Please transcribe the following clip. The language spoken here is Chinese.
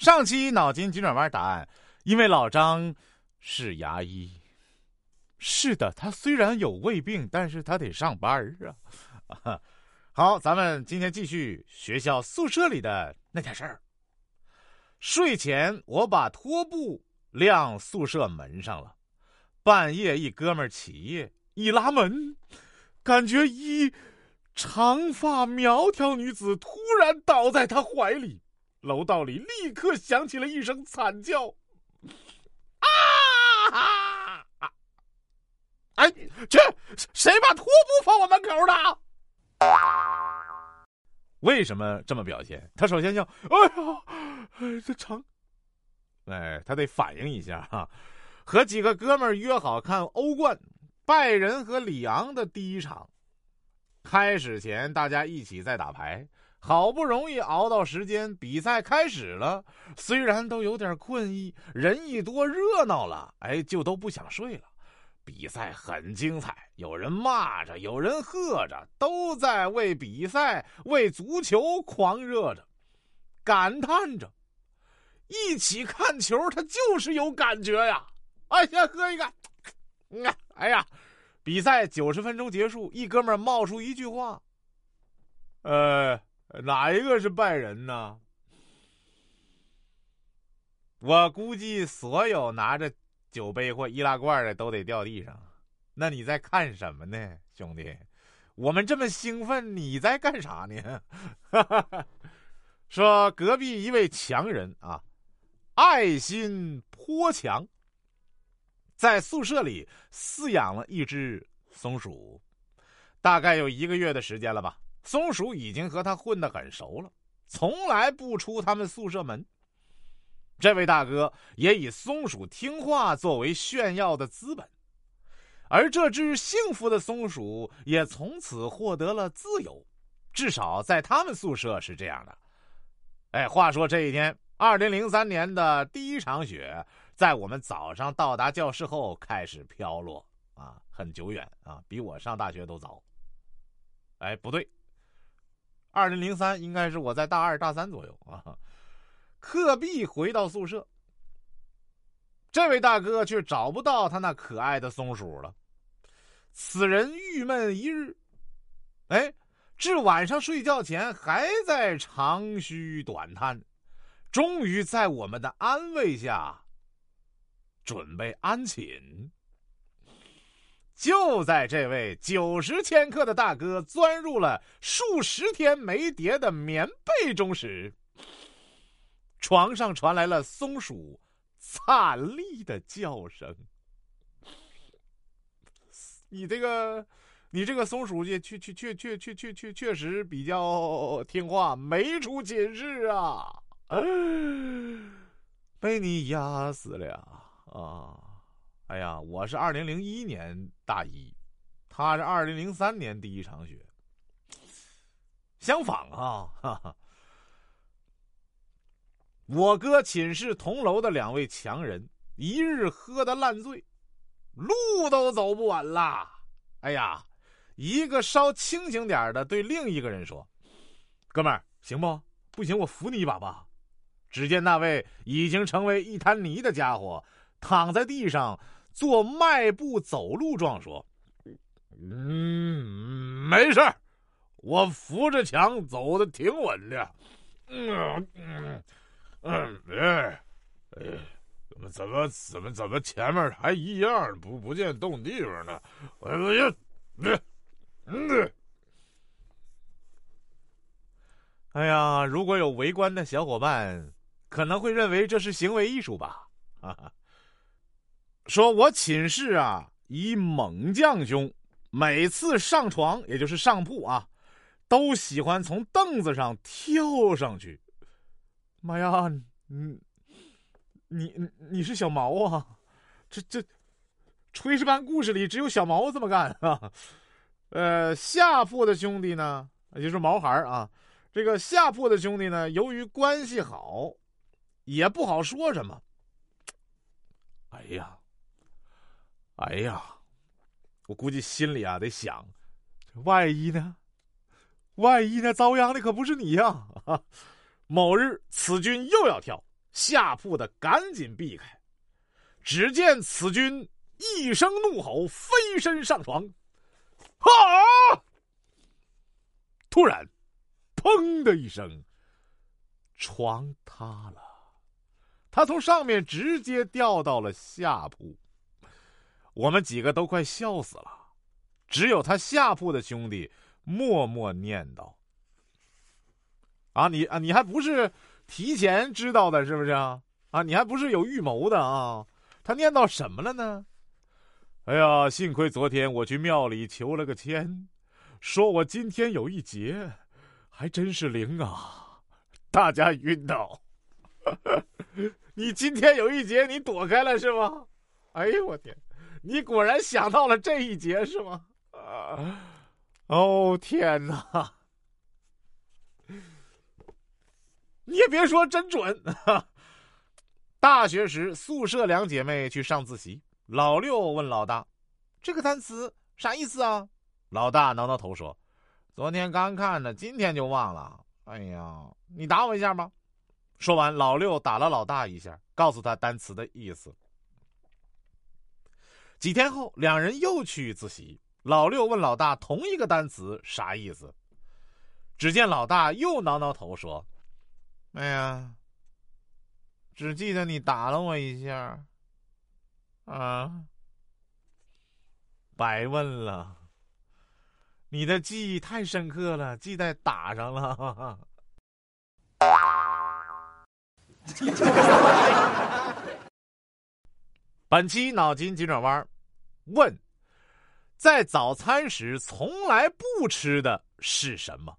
上期脑筋急转弯答案，因为老张是牙医。是的，他虽然有胃病，但是他得上班啊。好，咱们今天继续学校宿舍里的那点事儿。睡前我把拖布晾宿舍门上了，半夜一哥们儿起夜，一拉门，感觉一长发苗条女子突然倒在他怀里，楼道里立刻响起了一声惨叫：“啊！”哎，去，谁把拖布放我门口的？为什么这么表现？他首先叫，哎呀，这长，哎，他得反应一下哈。和几个哥们约好看欧冠，拜仁和里昂的第一场。开始前，大家一起在打牌，好不容易熬到时间，比赛开始了。虽然都有点困意，人一多热闹了，哎，就都不想睡了。比赛很精彩，有人骂着，有人喝着，都在为比赛、为足球狂热着，感叹着。一起看球，他就是有感觉呀！哎，先喝一个。嗯，哎呀，比赛九十分钟结束，一哥们冒出一句话：“呃，哪一个是拜仁呢？”我估计所有拿着。酒杯或易拉罐的都得掉地上，那你在看什么呢，兄弟？我们这么兴奋，你在干啥呢？说隔壁一位强人啊，爱心颇强，在宿舍里饲养了一只松鼠，大概有一个月的时间了吧。松鼠已经和他混得很熟了，从来不出他们宿舍门。这位大哥也以松鼠听话作为炫耀的资本，而这只幸福的松鼠也从此获得了自由，至少在他们宿舍是这样的。哎，话说这一天，二零零三年的第一场雪在我们早上到达教室后开始飘落，啊，很久远啊，比我上大学都早。哎，不对，二零零三应该是我在大二大三左右啊。课毕回到宿舍，这位大哥却找不到他那可爱的松鼠了。此人郁闷一日，哎，至晚上睡觉前还在长吁短叹。终于在我们的安慰下，准备安寝。就在这位九十千克的大哥钻入了数十天没叠的棉被中时。床上传来了松鼠惨厉的叫声。你这个，你这个松鼠也确确确确确确确确实比较听话，没出寝室啊，被你压死了啊！哎呀，我是二零零一年大一，他是二零零三年第一场雪，相仿啊，哈哈。我哥寝室同楼的两位强人，一日喝得烂醉，路都走不稳了。哎呀，一个稍清醒点的对另一个人说：“哥们儿，行不？不行，我扶你一把吧。”只见那位已经成为一滩泥的家伙，躺在地上做迈步走路状，说：“嗯，没事我扶着墙走的挺稳的。”嗯嗯。嗯，哎，哎，怎么怎么怎么怎么前面还一样，不不见动地方呢？我我要，嗯嗯。哎呀，如果有围观的小伙伴，可能会认为这是行为艺术吧？哈哈。说我寝室啊，一猛将兄，每次上床，也就是上铺啊，都喜欢从凳子上跳上去。妈呀，你你你你是小毛啊？这这炊事班故事里只有小毛这么干啊？呃，下铺的兄弟呢，也就是毛孩啊。这个下铺的兄弟呢，由于关系好，也不好说什么。哎呀，哎呀，我估计心里啊得想，万一呢？万一呢？遭殃的可不是你呀！某日，此君又要跳，下铺的赶紧避开。只见此君一声怒吼，飞身上床，啊！突然，砰的一声，床塌了，他从上面直接掉到了下铺。我们几个都快笑死了，只有他下铺的兄弟默默念叨：“啊，你啊，你还不是提前知道的，是不是啊？啊，你还不是有预谋的啊？”他念叨什么了呢？哎呀，幸亏昨天我去庙里求了个签，说我今天有一劫，还真是灵啊！大家晕倒。你今天有一劫，你躲开了是吗？哎呦我天！你果然想到了这一节是吗？啊！哦天哪！你也别说真准。大学时，宿舍两姐妹去上自习，老六问老大：“这个单词啥意思啊？”老大挠挠头说：“昨天刚看的，今天就忘了。”哎呀，你打我一下吧。说完，老六打了老大一下，告诉他单词的意思。几天后，两人又去自习。老六问老大同一个单词啥意思？只见老大又挠挠头说：“哎呀，只记得你打了我一下。”啊，白问了。你的记忆太深刻了，记在打上了。本期脑筋急转弯，问：在早餐时从来不吃的是什么？